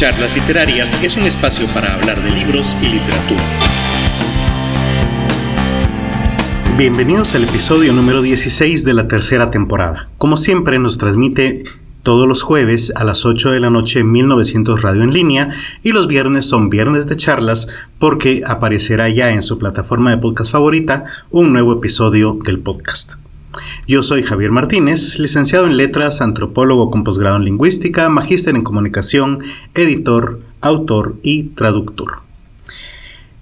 Charlas Literarias es un espacio para hablar de libros y literatura. Bienvenidos al episodio número 16 de la tercera temporada. Como siempre nos transmite todos los jueves a las 8 de la noche 1900 Radio en línea y los viernes son viernes de charlas porque aparecerá ya en su plataforma de podcast favorita un nuevo episodio del podcast. Yo soy Javier Martínez, licenciado en letras, antropólogo con posgrado en lingüística, magíster en comunicación, editor, autor y traductor.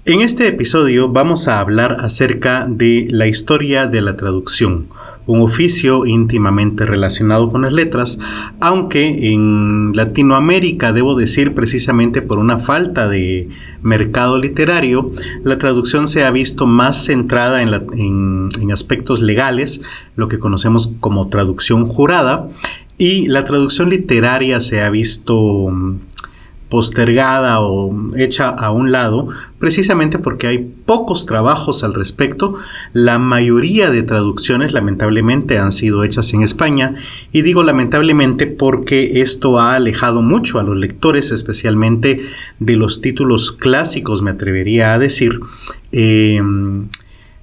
En este episodio vamos a hablar acerca de la historia de la traducción, un oficio íntimamente relacionado con las letras, aunque en Latinoamérica, debo decir precisamente por una falta de mercado literario, la traducción se ha visto más centrada en, aspectos legales, lo que conocemos como traducción jurada, y la traducción literaria se ha visto postergada o hecha a un lado, precisamente porque hay pocos trabajos al respecto. La mayoría de traducciones lamentablemente han sido hechas en España y digo lamentablemente porque esto ha alejado mucho a los lectores, especialmente de los títulos clásicos, me atrevería a decir. Eh,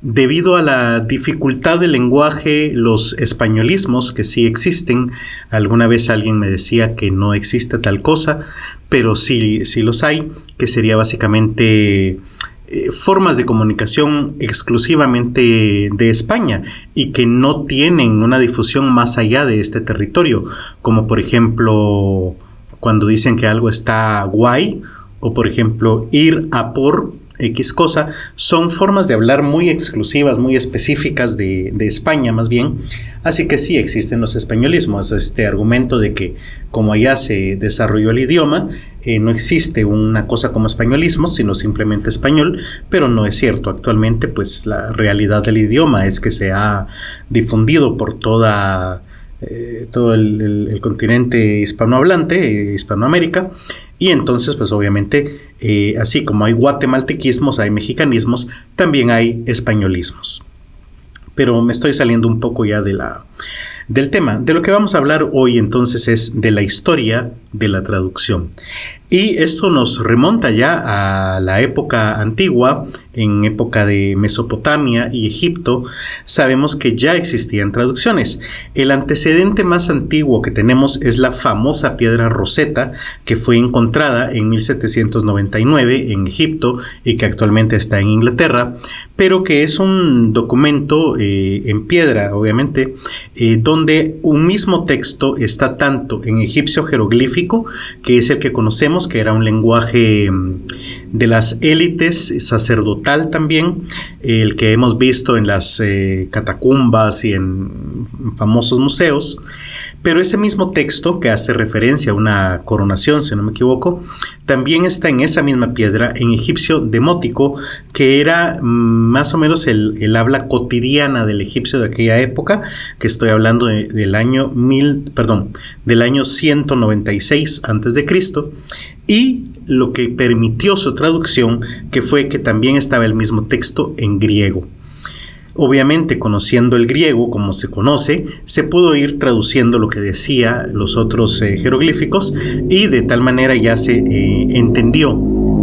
Debido a la dificultad del lenguaje, los españolismos que sí existen, alguna vez alguien me decía que no existe tal cosa, pero sí, sí los hay, que sería básicamente eh, formas de comunicación exclusivamente de España y que no tienen una difusión más allá de este territorio, como por ejemplo cuando dicen que algo está guay, o por ejemplo ir a por X cosa, son formas de hablar muy exclusivas, muy específicas de, España más bien. Así que sí existen los españolismos, este argumento de que como allá se desarrolló el idioma, eh, no existe una cosa como españolismo, sino simplemente español, pero no es cierto. Actualmente pues la realidad del idioma es que se ha difundido por toda... Eh, todo el, continente hispanohablante, Hispanoamérica, y entonces, pues obviamente, eh, así como hay guatemaltequismos, hay mexicanismos, también hay españolismos. Pero me estoy saliendo un poco ya de la, del tema. De lo que vamos a hablar hoy entonces es de la historia de la traducción. Y esto nos remonta ya a la época antigua, en época de Mesopotamia y Egipto, sabemos que ya existían traducciones. El antecedente más antiguo que tenemos es la famosa piedra Rosetta, que fue encontrada en 1799 en Egipto y que actualmente está en Inglaterra, pero que es un documento eh, en piedra, obviamente, eh, donde un mismo texto está tanto en egipcio jeroglífico, que es el que conocemos, que era un lenguaje mm, de las élites, sacerdotal también, el que hemos visto en las eh, catacumbas y en famosos museos, pero ese mismo texto, que hace referencia a una coronación, si no me equivoco, también está en esa misma piedra, en egipcio demótico, que era mm, más o menos el, habla cotidiana del egipcio de aquella época, que estoy hablando del año mil, perdón, del año 196 a.C., y lo que permitió su traducción, que fue que también estaba el mismo texto en griego. Obviamente, conociendo el griego como se conoce, se pudo ir traduciendo lo que decía los otros eh, jeroglíficos y de tal manera ya se eh, entendió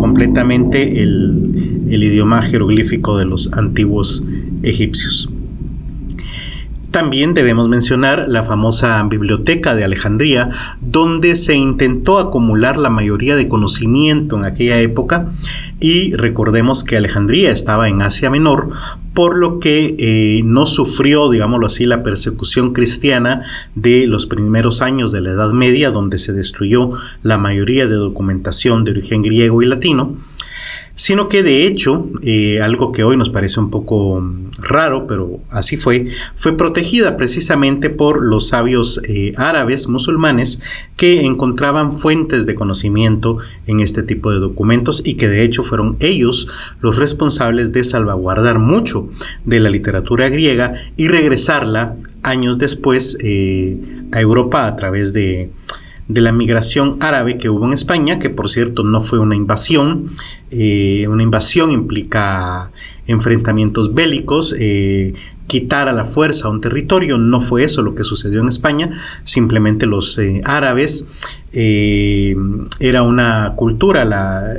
completamente el, el idioma jeroglífico de los antiguos egipcios. También debemos mencionar la famosa Biblioteca de Alejandría, donde se intentó acumular la mayoría de conocimiento en aquella época y recordemos que Alejandría estaba en Asia Menor, por lo que eh, no sufrió, digámoslo así, la persecución cristiana de los primeros años de la Edad Media, donde se destruyó la mayoría de documentación de origen griego y latino sino que de hecho, eh, algo que hoy nos parece un poco mm, raro, pero así fue, fue protegida precisamente por los sabios eh, árabes musulmanes que encontraban fuentes de conocimiento en este tipo de documentos y que de hecho fueron ellos los responsables de salvaguardar mucho de la literatura griega y regresarla años después eh, a Europa a través de de la migración árabe que hubo en España, que por cierto no fue una invasión. Eh, una invasión implica enfrentamientos bélicos. Eh, quitar a la fuerza un territorio. No fue eso lo que sucedió en España. Simplemente los eh, árabes era una cultura, la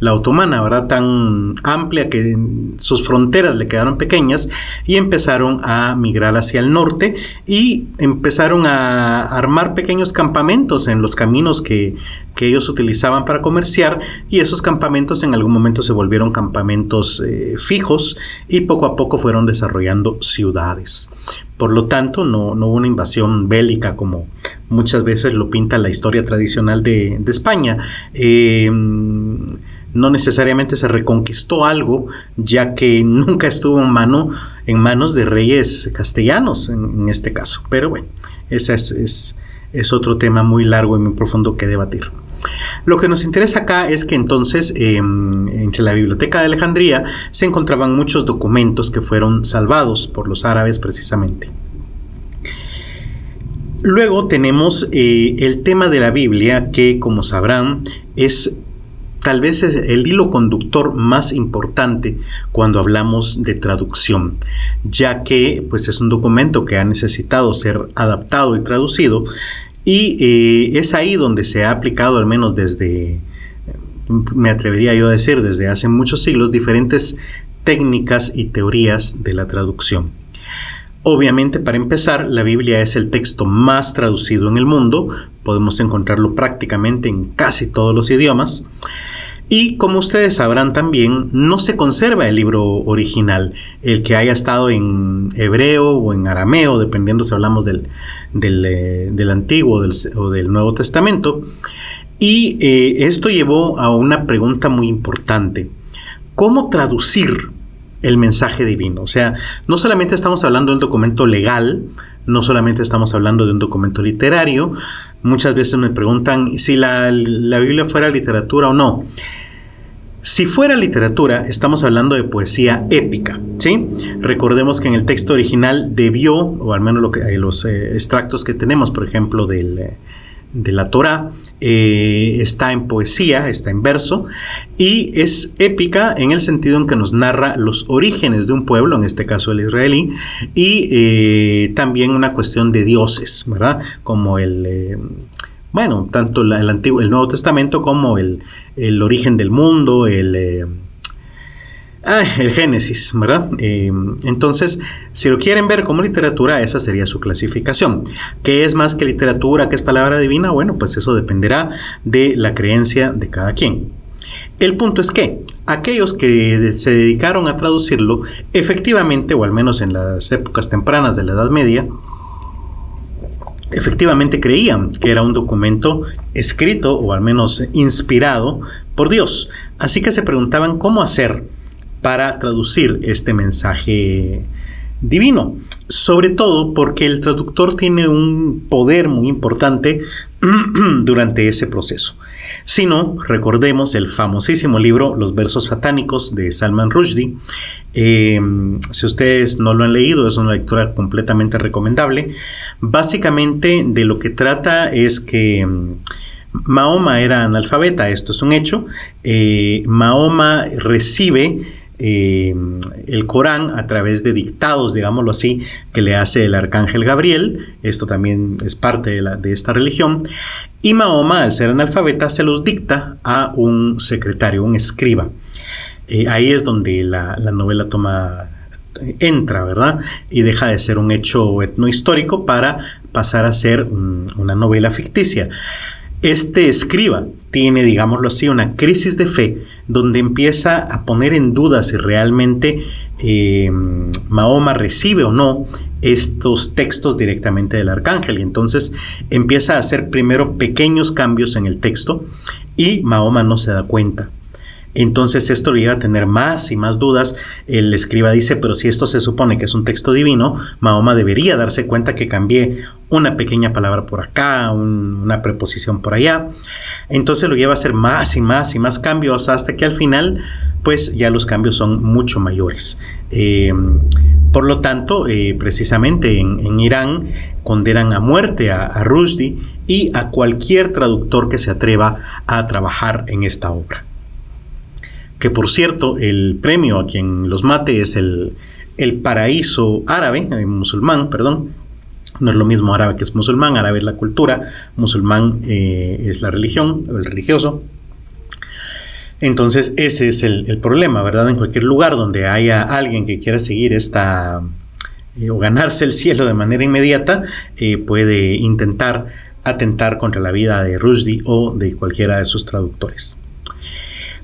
la otomana, ¿verdad? Tan amplia que sus fronteras le quedaron pequeñas y empezaron a migrar hacia el norte y empezaron a armar pequeños campamentos en los caminos que, ellos utilizaban para comerciar y esos campamentos en algún momento se volvieron campamentos eh, fijos y poco a poco fueron desarrollando ciudades. Por lo tanto, no, hubo una invasión bélica como muchas veces lo pinta la historia tradicional de, España. Eh, no necesariamente se reconquistó algo, ya que nunca estuvo en, mano, en manos de reyes castellanos en, este caso. Pero bueno, ese es, es, otro tema muy largo y muy profundo que debatir. Lo que nos interesa acá es que entonces em, entre la Biblioteca de Alejandría se encontraban muchos documentos que fueron salvados por los árabes precisamente. Luego tenemos eh, el tema de la Biblia que, como sabrán, es tal vez es el hilo conductor más importante cuando hablamos de traducción, ya que pues es un documento que ha necesitado ser adaptado y traducido y eh, es ahí donde se ha aplicado al menos desde me atrevería yo a decir desde hace muchos siglos diferentes técnicas y teorías de la traducción. Obviamente, para empezar, la Biblia es el texto más traducido en el mundo, podemos encontrarlo prácticamente en casi todos los idiomas. Y como ustedes sabrán también, no se conserva el libro original, el que haya estado en hebreo o en arameo, dependiendo si hablamos del, del, eh, Antiguo o del Nuevo Testamento. Y eh, esto llevó a una pregunta muy importante. ¿Cómo traducir el mensaje divino? O sea, no solamente estamos hablando de un documento legal, no solamente estamos hablando de un documento literario, muchas veces me preguntan si la, la Biblia fuera literatura o no. Si fuera literatura, estamos hablando de poesía épica, ¿sí? Recordemos que en el texto original debió, o al menos lo que, eh, los eh, extractos que tenemos, por ejemplo, del, eh, de la Torah, está en poesía, está en verso, y es épica en el sentido en que nos narra los orígenes de un pueblo, en este caso el israelí, y también una cuestión de dioses, ¿verdad? Como el bueno, tanto el, Antiguo, el Nuevo Testamento como el, origen del mundo, el, eh, el Génesis, ¿verdad? Eh, entonces, si lo quieren ver como literatura, esa sería su clasificación. ¿Qué es más que literatura? ¿Qué es palabra divina? Bueno, pues eso dependerá de la creencia de cada quien. El punto es que aquellos que se dedicaron a traducirlo, efectivamente, o al menos en las épocas tempranas de la Edad Media, efectivamente creían que era un documento escrito o al menos inspirado por Dios. Así que se preguntaban cómo hacer para traducir este mensaje divino. Sobre todo porque el traductor tiene un poder muy importante durante ese proceso. Si no, recordemos el famosísimo libro Los versos satánicos de Salman Rushdie. Eh, si ustedes no lo han leído, es una lectura completamente recomendable. Básicamente de lo que trata es que mm, Mahoma era analfabeta, esto es un hecho. Eh, Mahoma recibe eh, el Corán a través de dictados, digámoslo así, que le hace el arcángel Gabriel. Esto también es parte de, esta religión. Y Mahoma, al ser analfabeta, se los dicta a un secretario, un escriba. Eh, ahí es donde la, novela toma entra, ¿verdad? Y deja de ser un hecho etnohistórico para pasar a ser una novela ficticia. Este escriba tiene, digámoslo así, una crisis de fe donde empieza a poner en duda si realmente eh, Mahoma recibe o no estos textos directamente del arcángel y entonces empieza a hacer primero pequeños cambios en el texto y Mahoma no se da cuenta. Entonces esto le lleva a tener más y más dudas. El escriba dice, pero si esto se supone que es un texto divino, Mahoma debería darse cuenta que cambié una pequeña palabra por acá, una preposición por allá. Entonces lo lleva a hacer más y más y más cambios hasta que al final, pues ya los cambios son mucho mayores. Eh, por lo tanto, eh, precisamente en, Irán condenan a muerte a, a Rushdie y a cualquier traductor que se atreva a trabajar en esta obra que por cierto, el premio a quien los mate es el, el paraíso árabe, eh, musulmán, perdón, no es lo mismo árabe que es musulmán, árabe es la cultura, musulmán eh, es la religión, el religioso. Entonces ese es el, problema, ¿verdad? En cualquier lugar donde haya alguien que quiera seguir esta eh, o ganarse el cielo de manera inmediata, puede intentar atentar contra la vida de Rushdie o de cualquiera de sus traductores.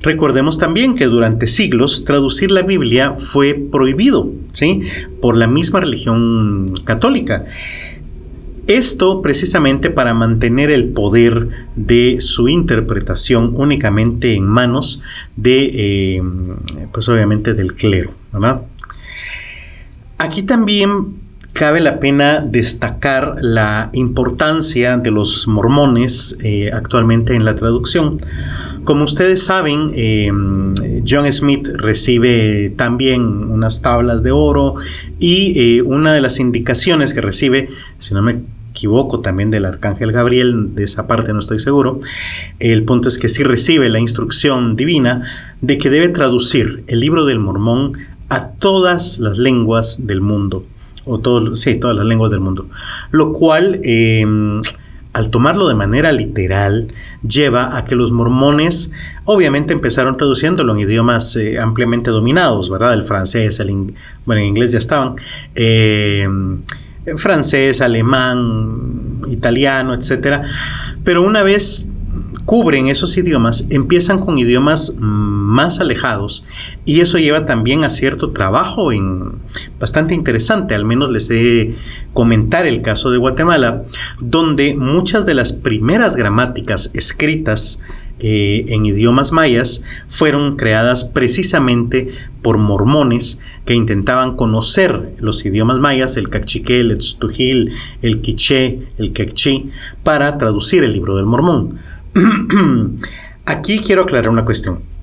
Recordemos también que durante siglos traducir la Biblia fue prohibido, ¿sí? Por la misma religión católica. Esto precisamente para mantener el poder de su interpretación únicamente en manos de, eh, pues obviamente del clero, Aquí también cabe la pena destacar la importancia de los mormones eh, actualmente en la traducción. Como ustedes saben, em, John Smith recibe también unas tablas de oro y eh, una de las indicaciones que recibe, si no me equivoco, también del arcángel Gabriel, de esa parte no estoy seguro, el punto es que sí recibe la instrucción divina de que debe traducir el libro del mormón a todas las lenguas del mundo, o todo, sí, todas las lenguas del mundo, lo cual... Em, al tomarlo de manera literal, lleva a que los mormones obviamente empezaron traduciéndolo en idiomas eh, ampliamente dominados, ¿verdad? El francés, el bueno, en inglés ya estaban, eh, francés, alemán, italiano, etcétera. Pero una vez cubren esos idiomas, empiezan con idiomas más alejados y eso lleva también a cierto trabajo en, bastante interesante, al menos les he comentar el caso de Guatemala, donde muchas de las primeras gramáticas escritas eh, en idiomas mayas fueron creadas precisamente por mormones que intentaban conocer los idiomas mayas, el cachiqué, el tztujil, el quiché, el quechí, para traducir el libro del mormón. Aquí quiero aclarar una cuestión.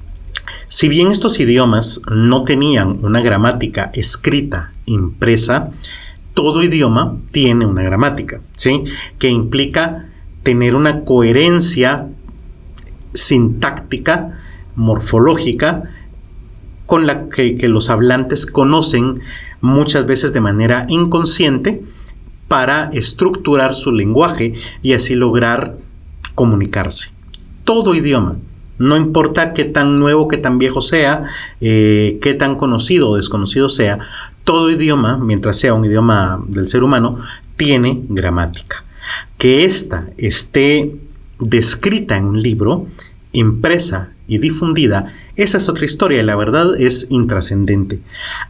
Si bien estos idiomas no tenían una gramática escrita, impresa, todo idioma tiene una gramática, ¿sí? Que implica tener una coherencia sintáctica, morfológica, con la que, que los hablantes conocen muchas veces de manera inconsciente para estructurar su lenguaje y así lograr comunicarse. Todo idioma, no importa qué tan nuevo, qué tan viejo sea, eh, qué tan conocido o desconocido sea, todo idioma, mientras sea un idioma del ser humano, tiene gramática. Que ésta esté descrita en un libro, impresa y difundida esa es otra historia y la verdad es intrascendente.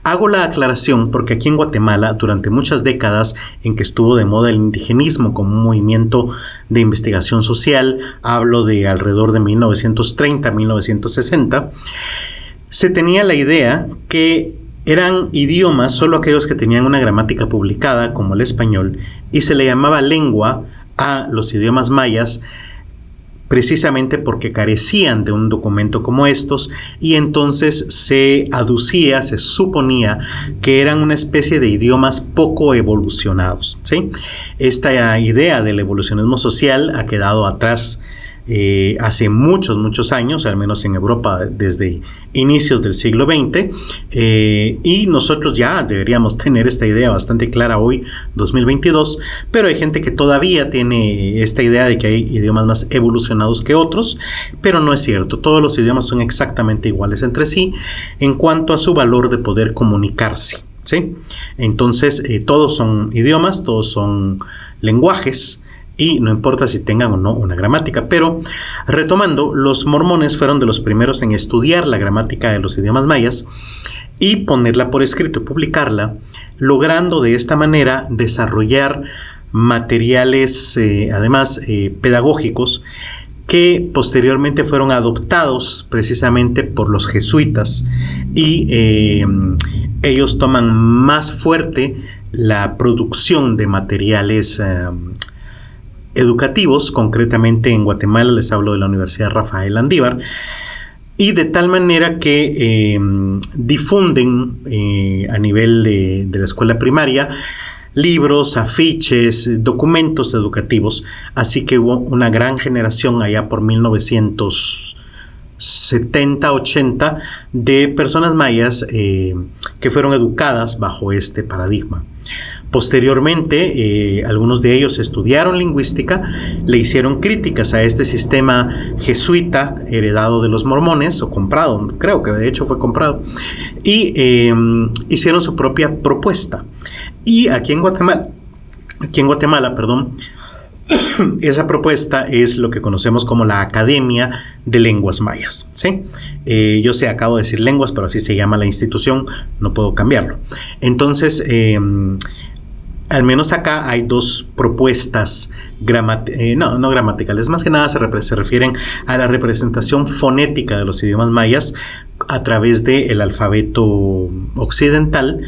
Hago la aclaración porque aquí en Guatemala, durante muchas décadas en que estuvo de moda el indigenismo como un movimiento de investigación social, hablo de alrededor de 1930-1960, se tenía la idea que eran idiomas solo aquellos que tenían una gramática publicada, como el español, y se le llamaba lengua a los idiomas mayas precisamente porque carecían de un documento como estos y entonces se aducía, se suponía que eran una especie de idiomas poco evolucionados. ¿sí? Esta idea del evolucionismo social ha quedado atrás eh, hace muchos, muchos años, al menos en Europa desde inicios del siglo XX, eh, y nosotros ya deberíamos tener esta idea bastante clara hoy, 2022, pero hay gente que todavía tiene esta idea de que hay idiomas más evolucionados que otros, pero no es cierto, todos los idiomas son exactamente iguales entre sí en cuanto a su valor de poder comunicarse. ¿sí? Entonces, eh, todos son idiomas, todos son lenguajes, y no importa si tengan o no una gramática. Pero retomando, los mormones fueron de los primeros en estudiar la gramática de los idiomas mayas y ponerla por escrito y publicarla, logrando de esta manera desarrollar materiales, eh, además, eh, pedagógicos que posteriormente fueron adoptados precisamente por los jesuitas y eh, ellos toman más fuerte la producción de materiales educativos, concretamente en Guatemala les hablo de la Universidad Rafael Andívar, y de tal manera que em, difunden eh, a nivel de, la escuela primaria libros, afiches, documentos educativos, así que hubo una gran generación allá por 1900 70, 80 de personas mayas eh, que fueron educadas bajo este paradigma. Posteriormente, eh, algunos de ellos estudiaron lingüística, le hicieron críticas a este sistema jesuita heredado de los mormones, o comprado, creo que de hecho fue comprado, y eh, hicieron su propia propuesta. Y aquí en Guatemala, aquí en Guatemala, perdón, esa propuesta es lo que conocemos como la Academia de Lenguas Mayas. ¿sí? Eh, yo sé, acabo de decir lenguas, pero así se llama la institución, no puedo cambiarlo. Entonces, al menos acá hay dos propuestas eh, no, no gramaticales, más que nada se, se, refieren a la representación fonética de los idiomas mayas a través del alfabeto occidental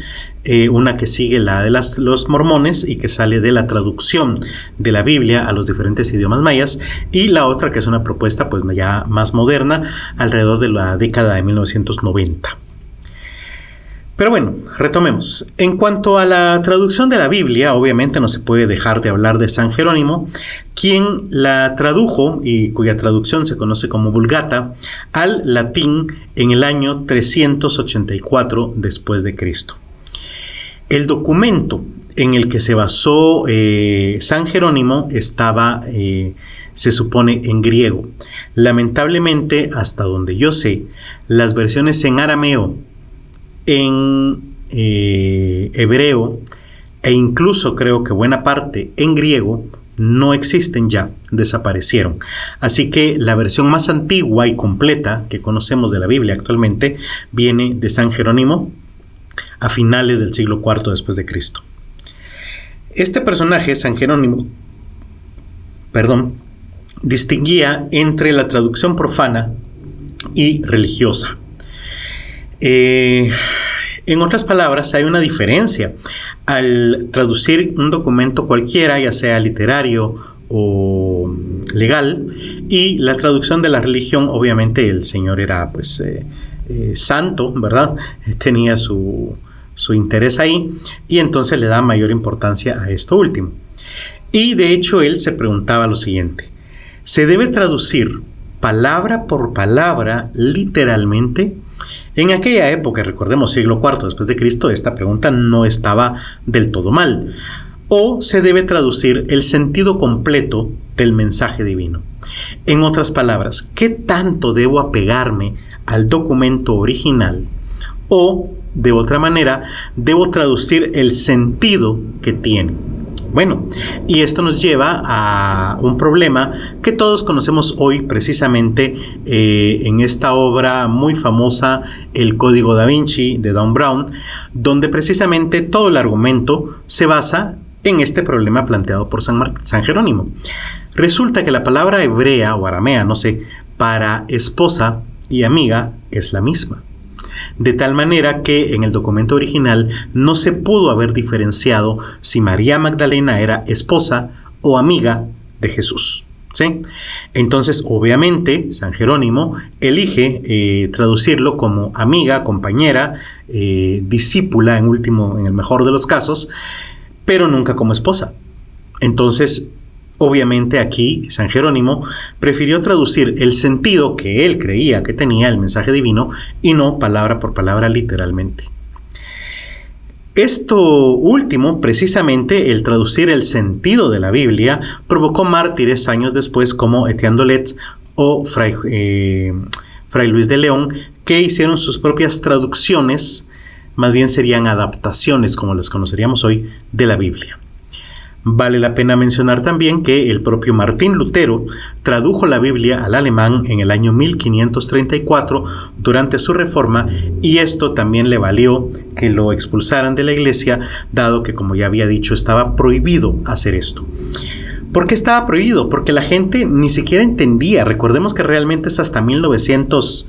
eh, una que sigue la de los mormones y que sale de la traducción de la Biblia a los diferentes idiomas mayas, y la otra que es una propuesta pues ya más moderna, alrededor de la década de 1990. Pero bueno, retomemos. En cuanto a la traducción de la Biblia, obviamente no se puede dejar de hablar de San Jerónimo, quien la tradujo y cuya traducción se conoce como Vulgata al latín en el año 384 después de Cristo. El documento en el que se basó eh, San Jerónimo estaba, eh, se supone, en griego. Lamentablemente, hasta donde yo sé, las versiones en arameo, en eh, hebreo e incluso creo que buena parte en griego no existen ya, desaparecieron. Así que la versión más antigua y completa que conocemos de la Biblia actualmente viene de San Jerónimo, a finales del siglo IV después de Cristo. Este personaje, San Jerónimo, perdón, distinguía entre la traducción profana y religiosa. Eh, en otras palabras, hay una diferencia. Al traducir un documento cualquiera, ya sea literario o legal, y la traducción de la religión, obviamente el Señor era pues eh, eh, santo, ¿verdad? Tenía su, su interés ahí y entonces le da mayor importancia a esto último. Y de hecho él se preguntaba lo siguiente, ¿se debe traducir palabra por palabra literalmente? En aquella época, recordemos siglo IV después de Cristo, esta pregunta no estaba del todo mal. O se debe traducir el sentido completo del mensaje divino. En otras palabras, ¿qué tanto debo apegarme al documento original? O de otra manera, debo traducir el sentido que tiene. Bueno, y esto nos lleva a un problema que todos conocemos hoy precisamente eh, en esta obra muy famosa, El Código da Vinci de Don Brown, donde precisamente todo el argumento se basa en este problema planteado por San, San Jerónimo. Resulta que la palabra hebrea o aramea, no sé, para esposa y amiga es la misma de tal manera que en el documento original no se pudo haber diferenciado si María Magdalena era esposa o amiga de Jesús. ¿Sí? Entonces, obviamente, San Jerónimo elige eh, traducirlo como amiga, compañera, eh, discípula, en último, en el mejor de los casos, pero nunca como esposa. Entonces, Obviamente aquí San Jerónimo prefirió traducir el sentido que él creía que tenía el mensaje divino y no palabra por palabra literalmente. Esto último, precisamente el traducir el sentido de la Biblia, provocó mártires años después como Etienne Dolet o Fray, eh, Fray Luis de León, que hicieron sus propias traducciones, más bien serían adaptaciones, como las conoceríamos hoy, de la Biblia. Vale la pena mencionar también que el propio Martín Lutero tradujo la Biblia al alemán en el año 1534 durante su reforma y esto también le valió que lo expulsaran de la iglesia, dado que, como ya había dicho, estaba prohibido hacer esto. ¿Por qué estaba prohibido? Porque la gente ni siquiera entendía. Recordemos que realmente es hasta 1900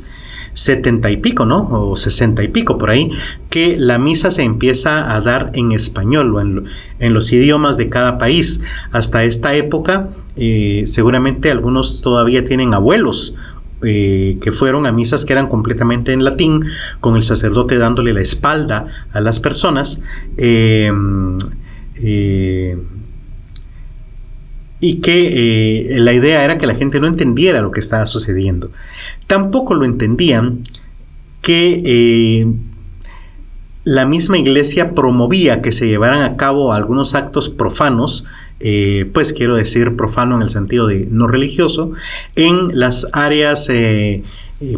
setenta y pico, ¿no? O sesenta y pico por ahí, que la misa se empieza a dar en español o en, los idiomas de cada país. Hasta esta época, eh, seguramente algunos todavía tienen abuelos eh, que fueron a misas que eran completamente en latín, con el sacerdote dándole la espalda a las personas. Em, eh, y que eh, la idea era que la gente no entendiera lo que estaba sucediendo. Tampoco lo entendían que eh, la misma iglesia promovía que se llevaran a cabo algunos actos profanos, eh, pues quiero decir profano en el sentido de no religioso, en las áreas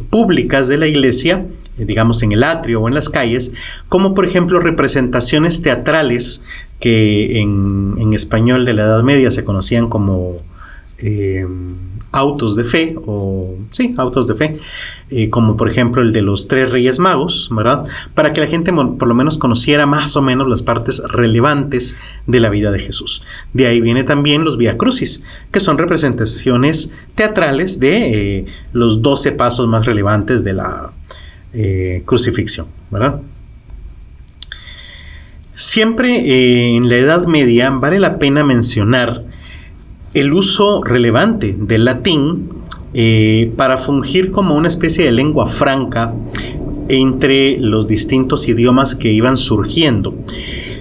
públicas de la iglesia, digamos en el atrio o en las calles, como por ejemplo representaciones teatrales que en, español de la Edad Media se conocían como eh, autos de fe, o sí, autos de fe, eh, como por ejemplo el de los tres reyes magos, ¿verdad? Para que la gente por lo menos conociera más o menos las partes relevantes de la vida de Jesús. De ahí viene también los Via Crucis, que son representaciones teatrales de eh, los doce pasos más relevantes de la crucifixión, ¿verdad? Siempre eh, en la Edad Media vale la pena mencionar el uso relevante del latín eh, para fungir como una especie de lengua franca entre los distintos idiomas que iban surgiendo.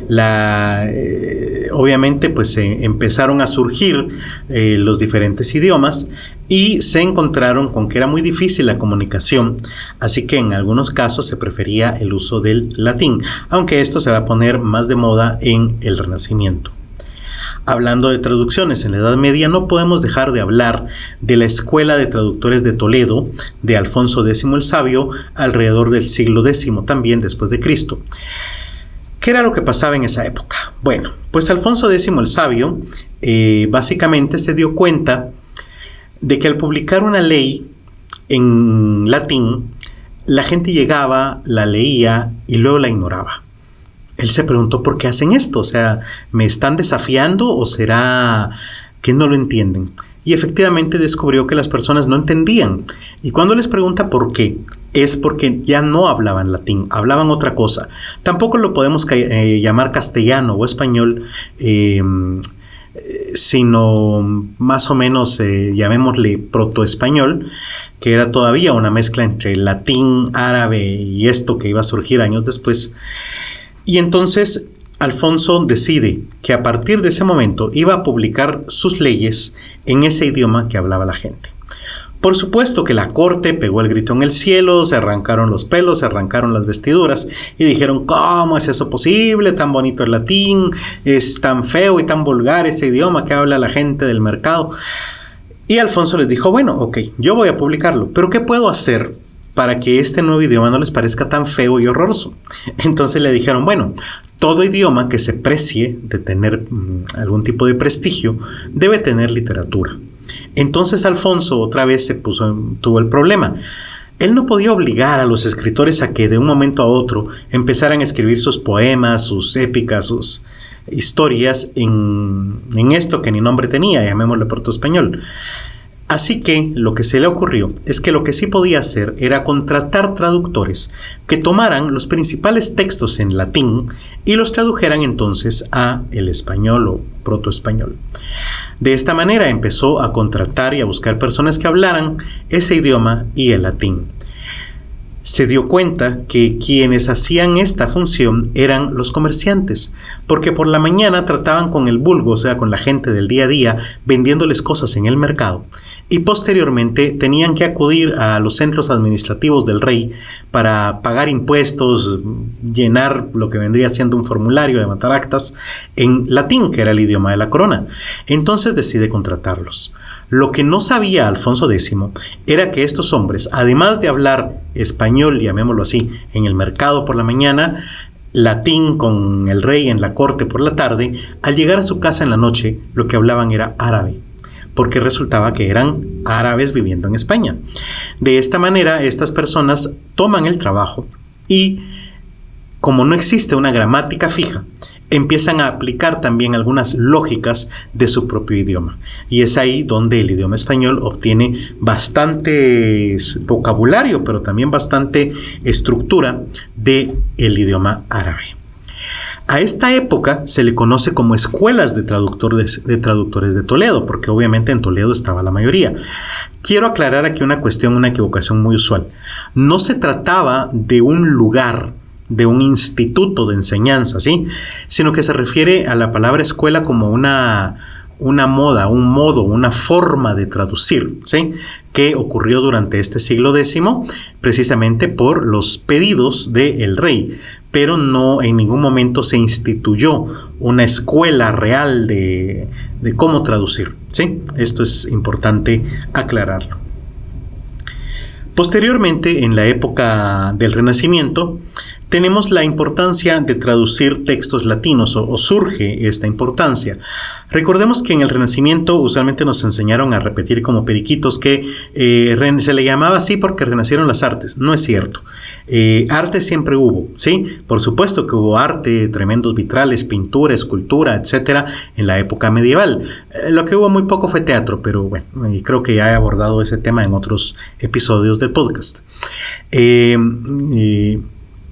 Eh, obviamente, pues empezaron a surgir los diferentes idiomas y se encontraron con que era muy difícil la comunicación, así que en algunos casos se prefería el uso del latín, aunque esto se va a poner más de moda en el Renacimiento. Hablando de traducciones en la Edad Media, no podemos dejar de hablar de la Escuela de Traductores de Toledo de Alfonso X el Sabio alrededor del siglo X también después de Cristo. ¿Qué era lo que pasaba en esa época? Bueno, pues Alfonso X el Sabio eh, básicamente se dio cuenta de que al publicar una ley en latín, la gente llegaba, la leía y luego la ignoraba. Él se preguntó por qué hacen esto, o sea, ¿me están desafiando o será que no lo entienden? Y efectivamente descubrió que las personas no entendían. Y cuando les pregunta por qué, es porque ya no hablaban latín, hablaban otra cosa. Tampoco lo podemos eh, llamar castellano o español. Eh, sino más o menos, eh, llamémosle protoespañol, que era todavía una mezcla entre latín, árabe y esto que iba a surgir años después. Y entonces Alfonso decide que a partir de ese momento iba a publicar sus leyes en ese idioma que hablaba la gente. Por supuesto que la corte pegó el grito en el cielo, se arrancaron los pelos, se arrancaron las vestiduras y dijeron, ¿cómo es eso posible? Tan bonito el latín, es tan feo y tan vulgar ese idioma que habla la gente del mercado. Y Alfonso les dijo, bueno, ok, yo voy a publicarlo, pero ¿qué puedo hacer para que este nuevo idioma no les parezca tan feo y horroroso? Entonces le dijeron, bueno, todo idioma que se precie de tener mm, algún tipo de prestigio debe tener literatura. Entonces Alfonso otra vez se puso, tuvo el problema. Él no podía obligar a los escritores a que de un momento a otro empezaran a escribir sus poemas, sus épicas, sus historias en, en esto que ni nombre tenía, llamémosle proto español. Así que lo que se le ocurrió es que lo que sí podía hacer era contratar traductores que tomaran los principales textos en latín y los tradujeran entonces a el español o protoespañol. De esta manera empezó a contratar y a buscar personas que hablaran ese idioma y el latín se dio cuenta que quienes hacían esta función eran los comerciantes, porque por la mañana trataban con el vulgo, o sea, con la gente del día a día, vendiéndoles cosas en el mercado, y posteriormente tenían que acudir a los centros administrativos del rey para pagar impuestos, llenar lo que vendría siendo un formulario, levantar actas en latín, que era el idioma de la corona. Entonces decide contratarlos. Lo que no sabía Alfonso X era que estos hombres, además de hablar español, llamémoslo así, en el mercado por la mañana, latín con el rey en la corte por la tarde, al llegar a su casa en la noche, lo que hablaban era árabe, porque resultaba que eran árabes viviendo en España. De esta manera, estas personas toman el trabajo y, como no existe una gramática fija, empiezan a aplicar también algunas lógicas de su propio idioma. Y es ahí donde el idioma español obtiene bastante vocabulario, pero también bastante estructura del el idioma árabe. A esta época se le conoce como escuelas de traductores, de traductores de Toledo, porque obviamente en Toledo estaba la mayoría. Quiero aclarar aquí una cuestión, una equivocación muy usual. No se trataba de un lugar de un instituto de enseñanza, ¿sí? Sino que se refiere a la palabra escuela como una, una moda, un modo, una forma de traducir, ¿sí? que ocurrió durante este siglo X, precisamente por los pedidos del rey, pero no en ningún momento se instituyó una escuela real de, de cómo traducir. ¿sí? Esto es importante aclararlo. Posteriormente, en la época del Renacimiento, tenemos la importancia de traducir textos latinos o, surge esta importancia. Recordemos que en el Renacimiento usualmente nos enseñaron a repetir como periquitos que eh, se le llamaba así porque renacieron las artes. No es cierto. Eh, arte siempre hubo, ¿sí? Por supuesto que hubo arte, tremendos vitrales, pintura, escultura, etcétera, en la época medieval. Eh, lo que hubo muy poco fue teatro, pero bueno, creo que ya he abordado ese tema en otros episodios del podcast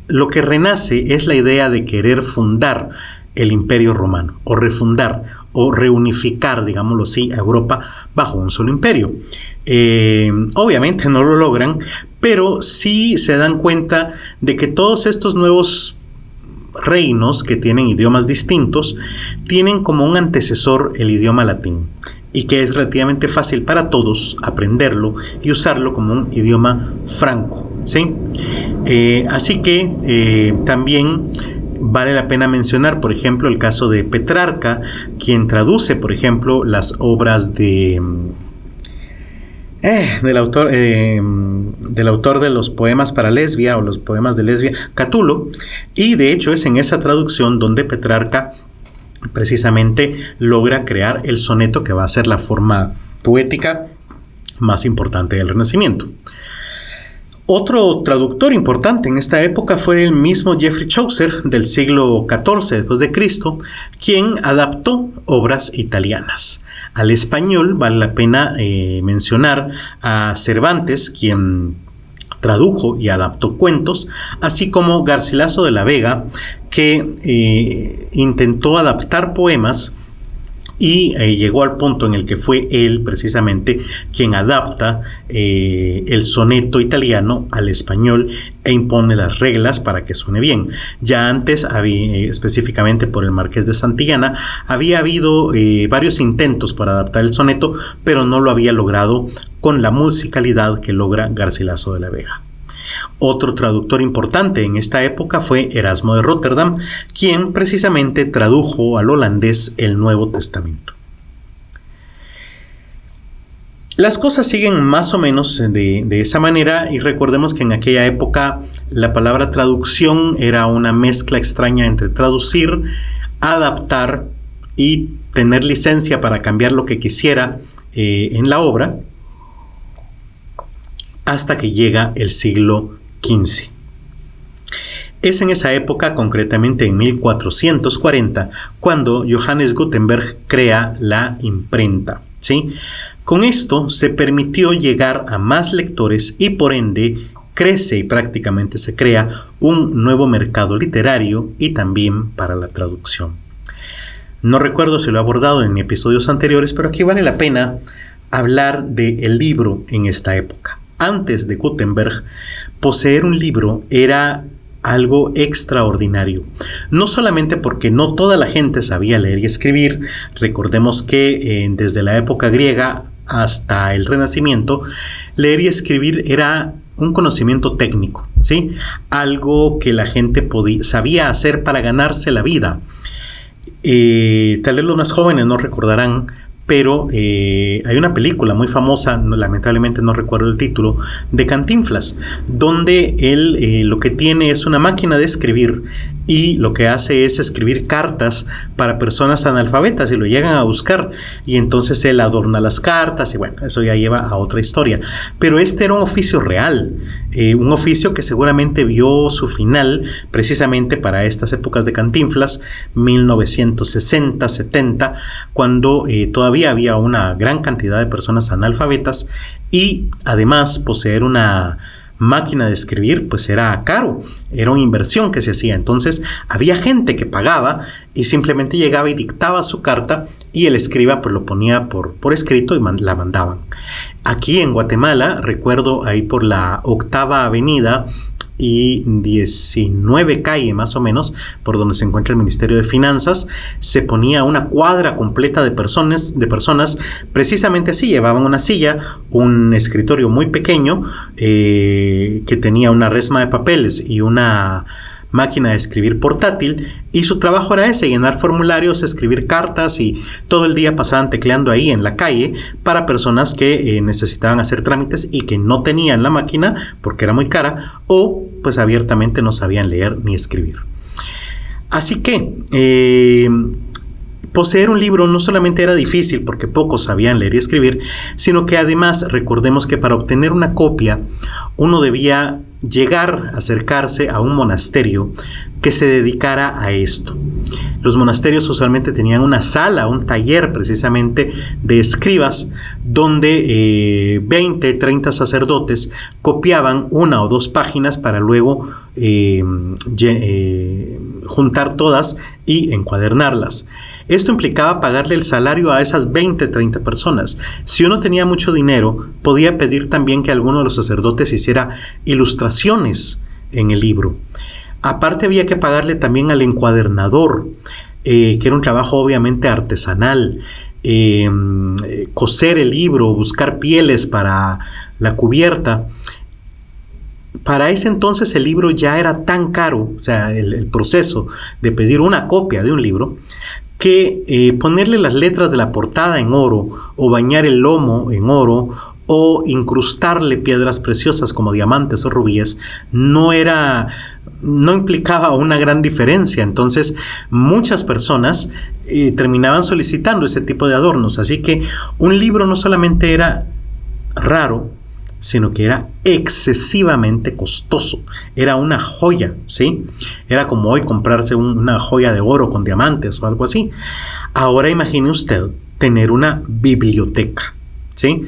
lo que renace es la idea de querer fundar el imperio romano, o refundar, o reunificar, digámoslo así, a Europa bajo un solo imperio. Eh, obviamente no lo logran, pero sí se dan cuenta de que todos estos nuevos reinos que tienen idiomas distintos tienen como un antecesor el idioma latín y que es relativamente fácil para todos aprenderlo y usarlo como un idioma franco. ¿Sí? Eh, así que eh, también vale la pena mencionar, por ejemplo, el caso de Petrarca, quien traduce, por ejemplo, las obras de... Eh, del, autor, del autor de los poemas para lesbia o los poemas de lesbia, Catulo, y de hecho es en esa traducción donde Petrarca precisamente logra crear el soneto que va a ser la forma poética más importante del Renacimiento. Otro traductor importante en esta época fue el mismo Geoffrey Chaucer del siglo XIV después de Cristo, quien adaptó obras italianas. Al español vale la pena eh, mencionar a Cervantes, quien tradujo y adaptó cuentos, así como Garcilaso de la Vega, que eh, intentó adaptar poemas y eh, llegó al punto en el que fue él precisamente quien adapta eh, el soneto italiano al español e impone las reglas para que suene bien. Ya antes, había, específicamente por el Marqués de Santillana, había habido varios intentos para adaptar el soneto, pero no lo había logrado con la musicalidad que logra Garcilaso de la Vega. Otro traductor importante en esta época fue Erasmo de Rotterdam, quien precisamente tradujo al holandés el Nuevo Testamento. Las cosas siguen más o menos de, esa manera y recordemos que en aquella época la palabra traducción era una mezcla extraña entre traducir, adaptar y tener licencia para cambiar lo que quisiera eh, en la obra hasta que llega el siglo XV. Es en esa época, concretamente en 1440, cuando Johannes Gutenberg crea la imprenta. ¿sí? Con esto se permitió llegar a más lectores y por ende crece y prácticamente se crea un nuevo mercado literario y también para la traducción. No recuerdo si lo he abordado en episodios anteriores, pero aquí vale la pena hablar del libro en esta época antes de Gutenberg, poseer un libro era algo extraordinario. No solamente porque no toda la gente sabía leer y escribir, recordemos que eh, desde la época griega hasta el Renacimiento, leer y escribir era un conocimiento técnico, ¿sí? Algo que la gente sabía hacer para ganarse la vida. Eh, tal vez los más jóvenes no recordarán pero eh, hay una película muy famosa, lamentablemente no recuerdo el título, de Cantinflas, donde él eh, lo que tiene es una máquina de escribir y lo que hace es escribir cartas para personas analfabetas y lo llegan a buscar y entonces él adorna las cartas y bueno, eso ya lleva a otra historia. Pero este era un oficio real, eh, un oficio que seguramente vio su final precisamente para estas épocas de Cantinflas, 1960, 70, cuando todavía había una gran cantidad de personas analfabetas y además poseer una máquina de escribir pues era caro, era una inversión que se hacía. Entonces había gente que pagaba y simplemente llegaba y dictaba su carta y el escriba pues lo ponía por, por escrito y la mandaban. Aquí en Guatemala, recuerdo ahí por la octava avenida, y 19 calle más o menos, por donde se encuentra el Ministerio de Finanzas, se ponía una cuadra completa de personas, de personas. Precisamente así, llevaban una silla, un escritorio muy pequeño eh, que tenía una resma de papeles y una máquina de escribir portátil y su trabajo era ese, llenar formularios, escribir cartas y todo el día pasaban tecleando ahí en la calle para personas que eh, necesitaban hacer trámites y que no tenían la máquina porque era muy cara o pues abiertamente no sabían leer ni escribir. Así que eh, Poseer un libro no solamente era difícil porque pocos sabían leer y escribir, sino que además recordemos que para obtener una copia uno debía llegar, acercarse a un monasterio que se dedicara a esto. Los monasterios usualmente tenían una sala, un taller precisamente de escribas, donde 20, eh, 30 sacerdotes copiaban una o dos páginas para luego eh, eh, juntar todas y encuadernarlas. Esto implicaba pagarle el salario a esas 20, 30 personas. Si uno tenía mucho dinero, podía pedir también que alguno de los sacerdotes hiciera ilustraciones en el libro. Aparte había que pagarle también al encuadernador, eh, que era un trabajo obviamente artesanal. Em, coser el libro, buscar pieles para la cubierta. Para ese entonces el libro ya era tan caro, o sea, el proceso de pedir una copia de un libro, que eh, ponerle las letras de la portada en oro o bañar el lomo en oro o incrustarle piedras preciosas como diamantes o rubíes no era no implicaba una gran diferencia. Entonces muchas personas eh, terminaban solicitando ese tipo de adornos. Así que un libro no solamente era raro sino que era excesivamente costoso. Era una joya, ¿sí? Era como hoy comprarse una joya de oro con diamantes o algo así. Ahora imagine usted tener una biblioteca, ¿sí?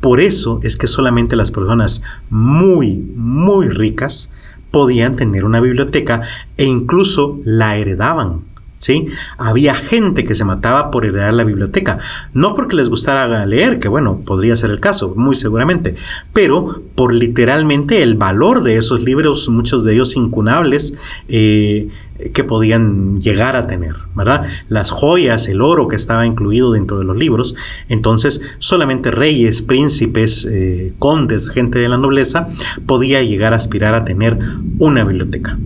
Por eso es que solamente las personas muy, muy ricas podían tener una biblioteca e incluso la heredaban. ¿Sí? Había gente que se mataba por heredar la biblioteca, no porque les gustara leer, que bueno, podría ser el caso, muy seguramente, pero por literalmente el valor de esos libros, muchos de ellos incunables, eh, que podían llegar a tener, ¿verdad? Las joyas, el oro que estaba incluido dentro de los libros, entonces solamente reyes, príncipes, eh, condes, gente de la nobleza, podía llegar a aspirar a tener una biblioteca.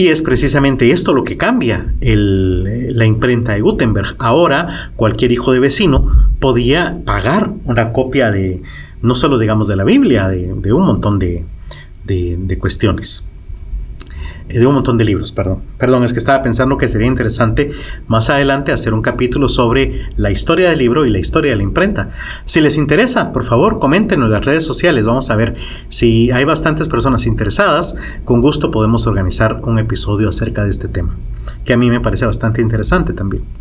Y es precisamente esto lo que cambia la imprenta de Gutenberg. Ahora cualquier hijo de vecino podía pagar una copia de, no solo digamos de la Biblia, de, un montón de cuestiones. Eh, de un montón de libros, perdón. Perdón, es que estaba pensando que sería interesante más adelante hacer un capítulo sobre la historia del libro y la historia de la imprenta. Si les interesa, por favor, comenten en las redes sociales. Vamos a ver si hay bastantes personas interesadas. Con gusto podemos organizar un episodio acerca de este tema, que a mí me parece bastante interesante también.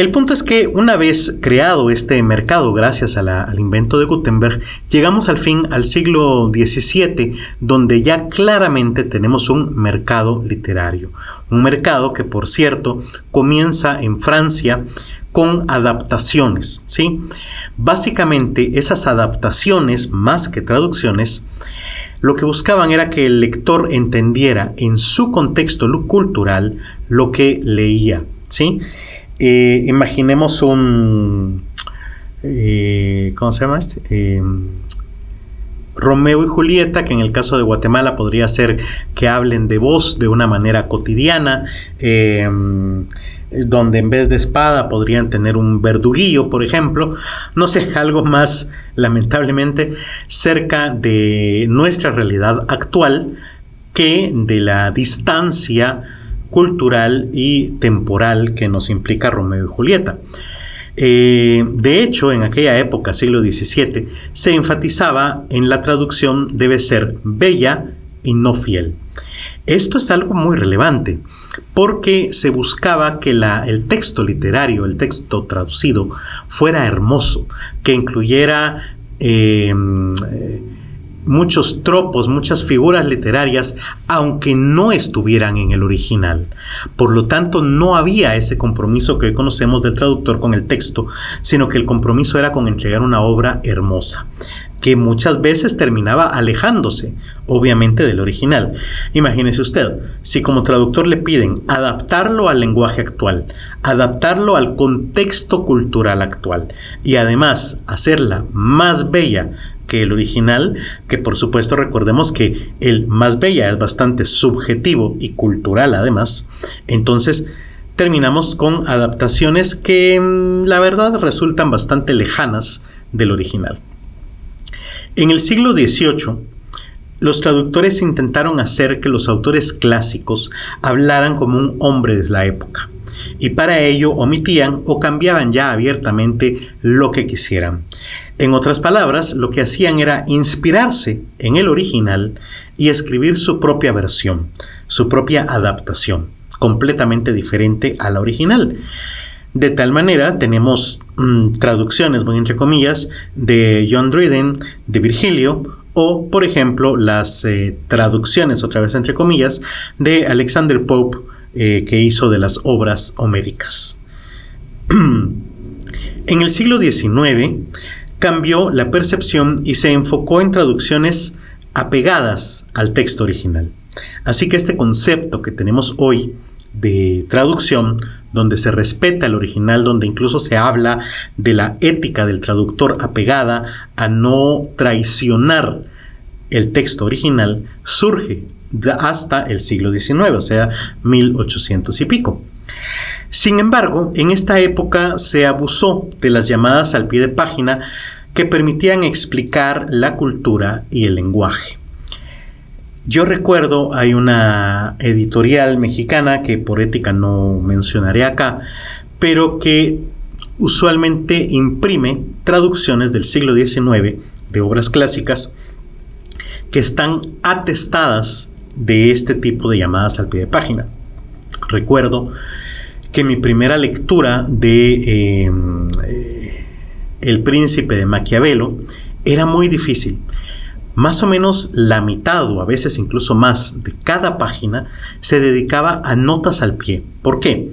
El punto es que una vez creado este mercado gracias al invento de Gutenberg, llegamos al fin al siglo XVII, donde ya claramente tenemos un mercado literario. Un mercado que, por cierto, comienza en Francia con adaptaciones, ¿sí? Básicamente esas adaptaciones, más que traducciones, lo que buscaban era que el lector entendiera en su contexto cultural lo que leía, ¿sí? Eh, imaginemos un... Eh, ¿Cómo se llama este? Eh, Romeo y Julieta, que en el caso de Guatemala podría ser que hablen de voz de una manera cotidiana, donde en vez de espada podrían tener un verduguillo, por ejemplo, no sé, algo más lamentablemente cerca de nuestra realidad actual que de la distancia cultural y temporal que nos implica Romeo y Julieta. Eh, de hecho, en aquella época, siglo XVII, se enfatizaba en la traducción debe ser bella y no fiel. Esto es algo muy relevante porque se buscaba que la, el texto literario, el texto traducido, fuera hermoso, que incluyera eh, muchos tropos, muchas figuras literarias, aunque no estuvieran en el original. Por lo tanto, no había ese compromiso que hoy conocemos del traductor con el texto, sino que el compromiso era con entregar una obra hermosa. que muchas veces terminaba alejándose, obviamente, del original. Imagínese usted, si como traductor le piden adaptarlo al lenguaje actual, adaptarlo al contexto cultural actual y además hacerla más bella que el original, que por supuesto recordemos que el más bella es bastante subjetivo y cultural además, entonces terminamos con adaptaciones que mm, la verdad resultan bastante lejanas del original. En el siglo XVIII, los traductores intentaron hacer que los autores clásicos hablaran como un hombre de la época, y para ello omitían o cambiaban ya abiertamente lo que quisieran. En otras palabras, lo que hacían era inspirarse en el original y escribir su propia versión, su propia adaptación, completamente diferente a la original. De tal manera, tenemos mm, traducciones, muy entre comillas, de John Dryden, de Virgilio, o, por ejemplo, las eh, traducciones, otra vez entre comillas, de Alexander Pope, eh, que hizo de las obras homéricas. en el siglo XIX cambió la percepción y se enfocó en traducciones apegadas al texto original. Así que este concepto que tenemos hoy de traducción donde se respeta el original, donde incluso se habla de la ética del traductor apegada a no traicionar el texto original, surge hasta el siglo XIX, o sea, 1800 y pico. Sin embargo, en esta época se abusó de las llamadas al pie de página que permitían explicar la cultura y el lenguaje. Yo recuerdo, hay una editorial mexicana que por ética no mencionaré acá, pero que usualmente imprime traducciones del siglo XIX de obras clásicas que están atestadas de este tipo de llamadas al pie de página. Recuerdo que mi primera lectura de eh, El príncipe de Maquiavelo era muy difícil más o menos la mitad o a veces incluso más de cada página se dedicaba a notas al pie. ¿Por qué?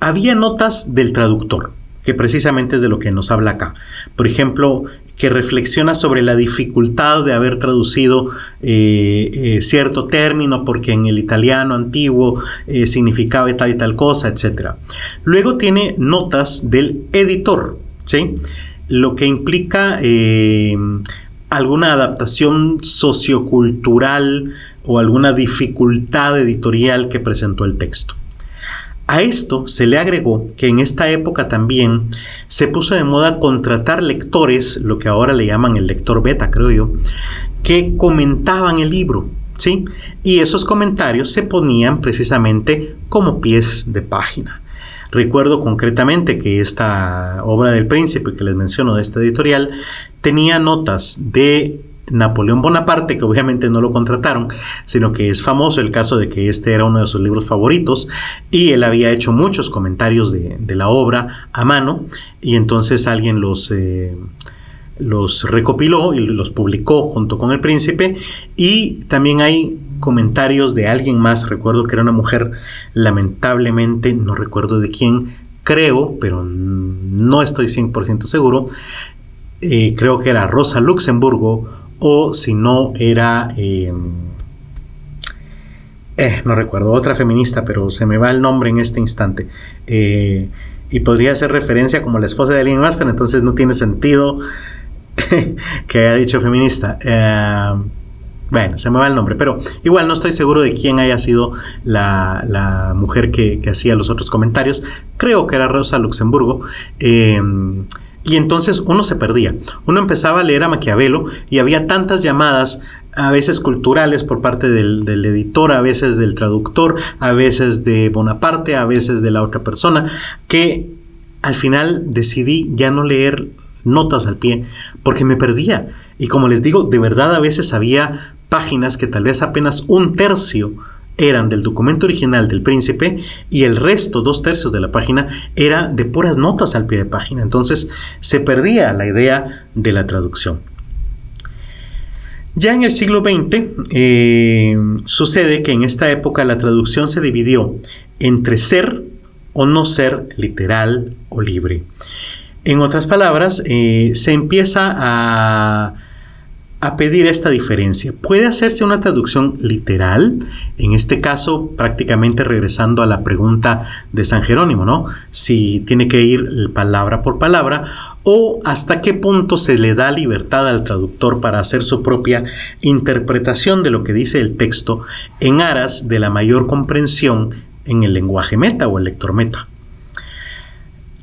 Había notas del traductor, que precisamente es de lo que nos habla acá. Por ejemplo, que reflexiona sobre la dificultad de haber traducido eh, eh, cierto término porque en el italiano antiguo eh, significaba tal y tal cosa, etc. Luego tiene notas del editor, ¿sí? Lo que implica alguna adaptación sociocultural o alguna dificultad editorial que presentó el texto. A esto se le agregó que en esta época también se puso de moda contratar lectores, lo que ahora le llaman el lector beta, creo yo, que comentaban el libro, ¿sí? Y esos comentarios se ponían precisamente como pies de página. Recuerdo concretamente que esta obra del príncipe que les menciono de esta editorial tenía notas de Napoleón Bonaparte, que obviamente no lo contrataron, sino que es famoso el caso de que este era uno de sus libros favoritos y él había hecho muchos comentarios de, la obra a mano y entonces alguien los, eh, los recopiló y los publicó junto con el príncipe y también hay comentarios de alguien más, recuerdo que era una mujer, lamentablemente, no recuerdo de quién, creo, pero no estoy 100% seguro, eh, creo que era Rosa Luxemburgo o si no era... Em, eh, no recuerdo, otra feminista, pero se me va el nombre en este instante. Eh, y podría hacer referencia como la esposa de alguien más, pero entonces no tiene sentido que haya dicho feminista. Bueno, se me va el nombre, pero igual no estoy seguro de quién haya sido la, mujer que, hacía los otros comentarios. Creo que era Rosa Luxemburgo. Em, y entonces uno se perdía. Uno empezaba a leer a Maquiavelo y había tantas llamadas, a veces culturales por parte del, del, editor, a veces del traductor, a veces de Bonaparte, a veces de la otra persona, que al final decidí ya no leer notas al pie porque me perdía. Y como les digo, de verdad a veces había páginas que tal vez apenas un tercio eran del documento original del príncipe y el resto, dos tercios de la página, era de puras notas al pie de página. Entonces se perdía la idea de la traducción. Ya en el siglo XX eh, sucede que en esta época la traducción se dividió entre ser o no ser literal o libre. En otras palabras, eh, se empieza a a pedir esta diferencia. Puede hacerse una traducción literal, en este caso prácticamente regresando a la pregunta de San Jerónimo, ¿no? Si tiene que ir palabra por palabra o hasta qué punto se le da libertad al traductor para hacer su propia interpretación de lo que dice el texto en aras de la mayor comprensión en el lenguaje meta o el lector meta.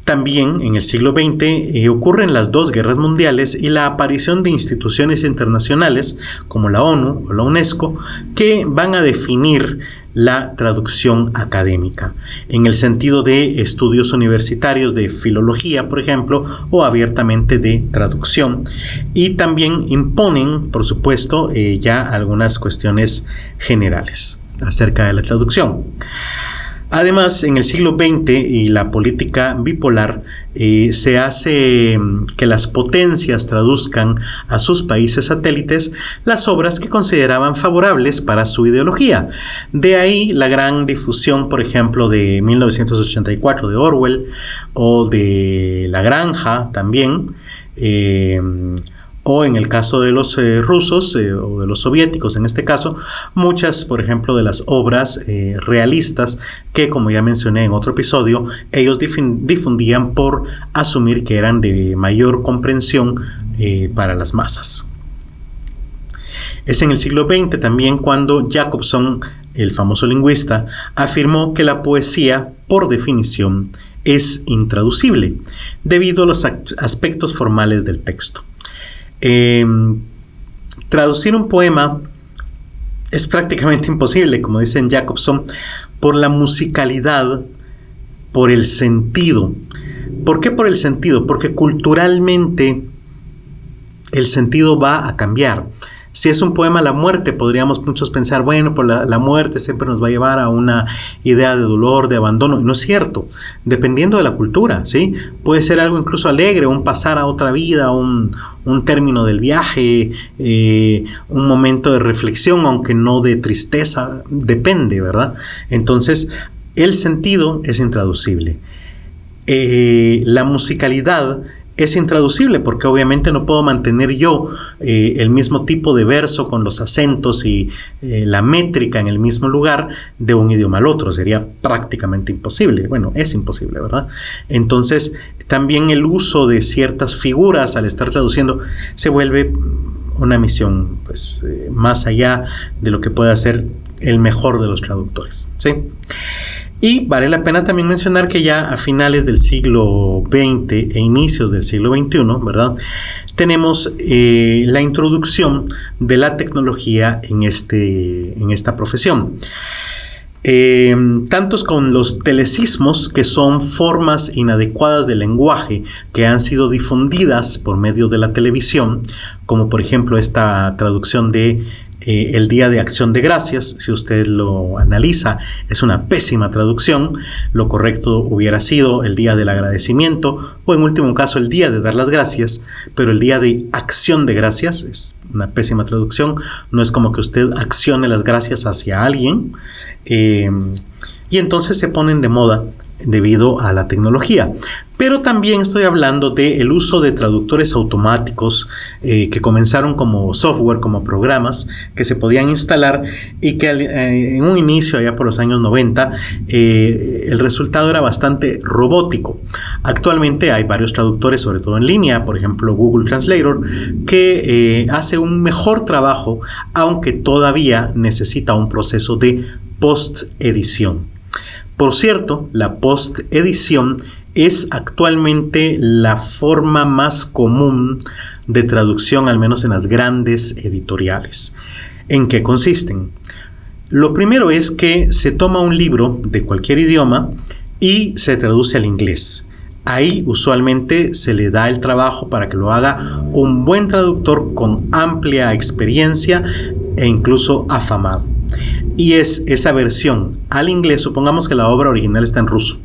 También en el siglo XX eh, ocurren las dos guerras mundiales y la aparición de instituciones internacionales como la ONU o la UNESCO que van a definir la traducción académica, en el sentido de estudios universitarios de filología, por ejemplo, o abiertamente de traducción. Y también imponen, por supuesto, eh, ya algunas cuestiones generales acerca de la traducción. Además, en el siglo XX y la política bipolar eh, se hace mm, que las potencias traduzcan a sus países satélites las obras que consideraban favorables para su ideología. De ahí la gran difusión, por ejemplo, de 1984 de Orwell o de La Granja también. Eh, o en el caso de los eh, rusos eh, o de los soviéticos en este caso, muchas, por ejemplo, de las obras eh, realistas que, como ya mencioné en otro episodio, ellos difundían por asumir que eran de mayor comprensión para las masas. Es en el siglo XX también cuando Jacobson, el famoso lingüista, afirmó que la poesía, por definición, es intraducible, debido a los aspectos formales del texto. Em, traducir un poema es prácticamente imposible, como dicen Jacobson, por la musicalidad, por el sentido. ¿Por qué por el sentido? Porque culturalmente el sentido va a cambiar. Si es un poema la muerte, podríamos muchos pensar, bueno, por la, muerte siempre nos va a llevar a una idea de dolor, de abandono. Y no es cierto, dependiendo de la cultura, ¿sí? Puede ser algo incluso alegre, un pasar a otra vida, un, término del viaje, eh, un momento de reflexión, aunque no de tristeza, depende, ¿verdad? Entonces, el sentido es intraducible. Eh, la musicalidad es intraducible porque obviamente no puedo mantener yo eh, el mismo tipo de verso con los acentos y eh, la métrica en el mismo lugar de un idioma al otro. Sería prácticamente imposible. Bueno, es imposible, ¿verdad? Entonces, también el uso de ciertas figuras al estar traduciendo se vuelve una misión pues, eh, más allá de lo que puede hacer el mejor de los traductores. ¿sí? Y vale la pena también mencionar que ya a finales del siglo XX e inicios del siglo XXI, ¿verdad? Tenemos eh, la introducción de la tecnología en, este, en esta profesión. Eh, tantos con los telesismos, que son formas inadecuadas de lenguaje que han sido difundidas por medio de la televisión, como por ejemplo esta traducción de eh, el Día de Acción de Gracias, si usted lo analiza, es una pésima traducción. Lo correcto hubiera sido el Día del Agradecimiento o en último caso el Día de Dar las Gracias, pero el Día de Acción de Gracias es una pésima traducción. No es como que usted accione las gracias hacia alguien. Eh, y entonces se ponen de moda debido a la tecnología. Pero también estoy hablando del uso de traductores automáticos eh, que comenzaron como software, como programas que se podían instalar y que eh, en un inicio, allá por los años 90, eh, el resultado era bastante robótico. Actualmente hay varios traductores, sobre todo en línea, por ejemplo Google Translator, que hace un mejor trabajo, aunque todavía necesita un proceso de post-edición. Por cierto, la post-edición es actualmente la forma más común de traducción, al menos en las grandes editoriales. ¿En qué consisten? Lo primero es que se toma un libro de cualquier idioma y se traduce al inglés. Ahí usualmente se le da el trabajo para que lo haga un buen traductor con amplia experiencia e incluso afamado y es esa versión al inglés, supongamos que la obra original está en ruso,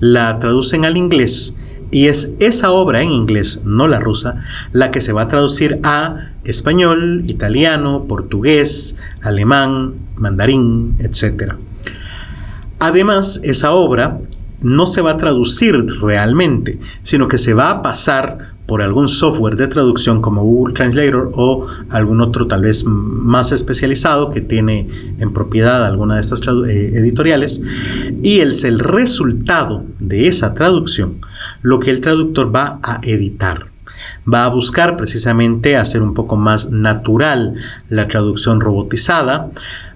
la traducen al inglés y es esa obra en inglés, no la rusa, la que se va a traducir a español, italiano, portugués, alemán, mandarín, etc. Además, esa obra no se va a traducir realmente, sino que se va a pasar por algún software de traducción como Google Translator o algún otro tal vez más especializado que tiene en propiedad alguna de estas eh, editoriales. Y es el resultado de esa traducción lo que el traductor va a editar. Va a buscar precisamente hacer un poco más natural la traducción robotizada,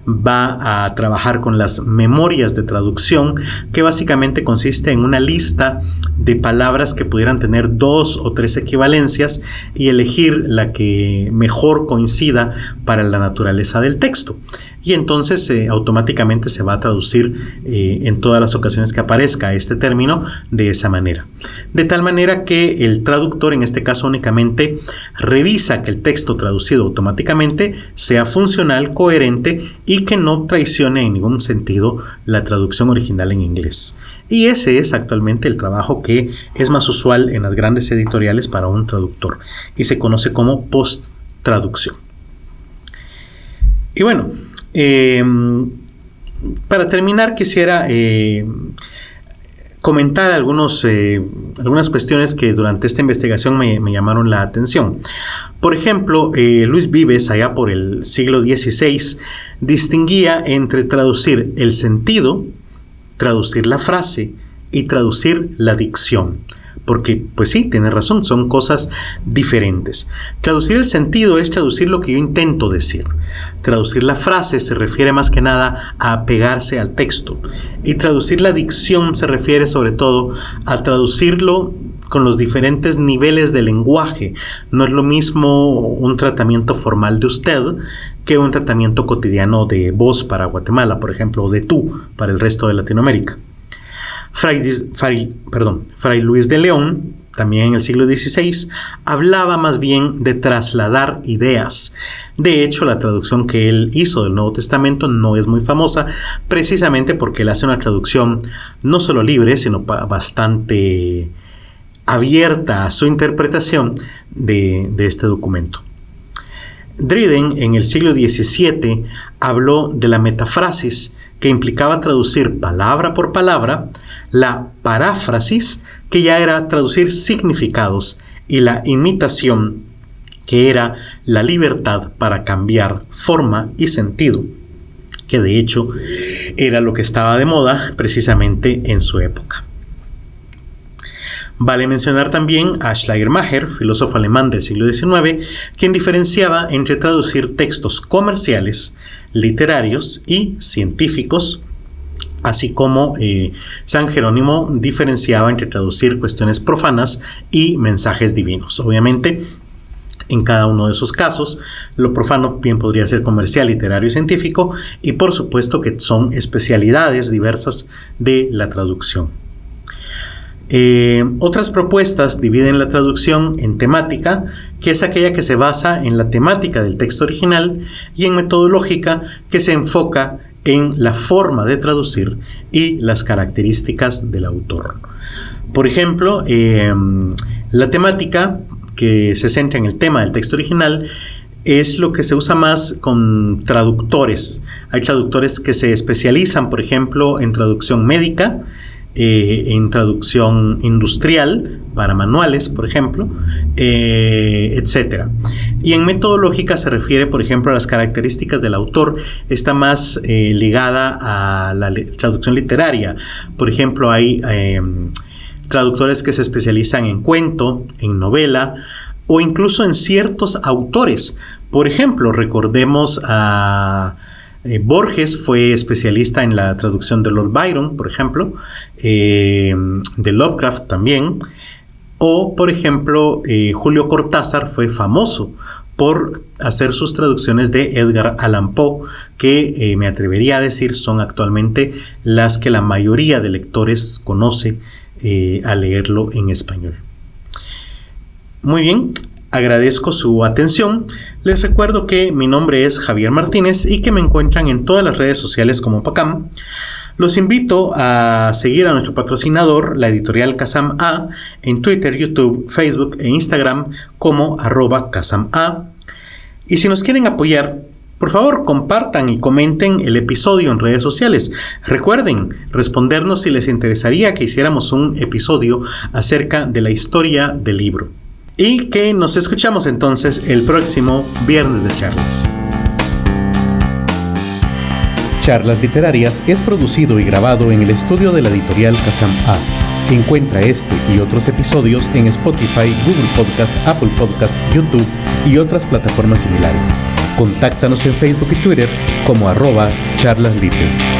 va a trabajar con las memorias de traducción, que básicamente consiste en una lista de palabras que pudieran tener dos o tres equivalencias y elegir la que mejor coincida para la naturaleza del texto y entonces eh, automáticamente se va a traducir eh, en todas las ocasiones que aparezca este término de esa manera. De tal manera que el traductor en este caso únicamente revisa que el texto traducido automáticamente sea funcional, coherente y que no traicione en ningún sentido la traducción original en inglés. Y ese es actualmente el trabajo que es más usual en las grandes editoriales para un traductor y se conoce como post-traducción. Y bueno, eh, para terminar, quisiera eh, comentar algunos, eh, algunas cuestiones que durante esta investigación me, llamaron la atención. Por ejemplo, Luis Vives, allá por el siglo XVI, distinguía entre traducir el sentido, traducir la frase y traducir la dicción porque pues sí, tiene razón, son cosas diferentes. Traducir el sentido es traducir lo que yo intento decir. Traducir la frase se refiere más que nada a pegarse al texto. Y traducir la dicción se refiere sobre todo a traducirlo con los diferentes niveles de lenguaje. No es lo mismo un tratamiento formal de usted que un tratamiento cotidiano de voz para Guatemala, por ejemplo, o de tú para el resto de Latinoamérica. Fray, perdón, Fray Luis de León, también en el siglo XVI, hablaba más bien de trasladar ideas. De hecho, la traducción que él hizo del Nuevo Testamento no es muy famosa, precisamente porque él hace una traducción no solo libre, sino bastante abierta a su interpretación de, este documento. Dryden en el siglo XVII habló de la metafrasis, que implicaba traducir palabra por palabra, la paráfrasis, que ya era traducir significados, y la imitación, que era la libertad para cambiar forma y sentido, que de hecho era lo que estaba de moda precisamente en su época. Vale mencionar también a Schleiermacher, filósofo alemán del siglo XIX, quien diferenciaba entre traducir textos comerciales, literarios y científicos, así como eh, San Jerónimo diferenciaba entre traducir cuestiones profanas y mensajes divinos. Obviamente, en cada uno de esos casos, lo profano bien podría ser comercial, literario y científico, y por supuesto que son especialidades diversas de la traducción. Eh, otras propuestas dividen la traducción en temática, que es aquella que se basa en la temática del texto original, y en metodológica, que se enfoca en la forma de traducir y las características del autor. Por ejemplo, eh, la temática que se centra en el tema del texto original es lo que se usa más con traductores. Hay traductores que se especializan, por ejemplo, en traducción médica, eh, en traducción industrial para manuales, por ejemplo, eh, etcétera. Y en metodológica se refiere, por ejemplo, a las características del autor, está más eh, ligada a la traducción literaria. Por ejemplo, hay em, traductores que se especializan en cuento, en novela, o incluso en ciertos autores. Por ejemplo, recordemos a eh, Borges fue especialista en la traducción de Lord Byron, por ejemplo, eh, de Lovecraft también, o por ejemplo eh, Julio Cortázar fue famoso por hacer sus traducciones de Edgar Allan Poe, que me atrevería a decir son actualmente las que la mayoría de lectores conoce al leerlo en español. Muy bien, Agradezco su atención. Les recuerdo que mi nombre es Javier Martínez y que me encuentran en todas las redes sociales como PACAM. Los invito a seguir a nuestro patrocinador, la editorial Casam A, en Twitter, YouTube, Facebook e Instagram como arroba Casam A. Y si nos quieren apoyar, por favor compartan y comenten el episodio en redes sociales. Recuerden respondernos si les interesaría que hiciéramos un episodio acerca de la historia del libro. y que nos escuchamos entonces el próximo viernes de charlas. Charlas Literarias es producido y grabado en el estudio de la editorial Kazam. Encuentra este y otros episodios en Spotify, Google Podcast, Apple Podcast, YouTube y otras plataformas similares. Contáctanos en Facebook y Twitter como arroba charlasliter.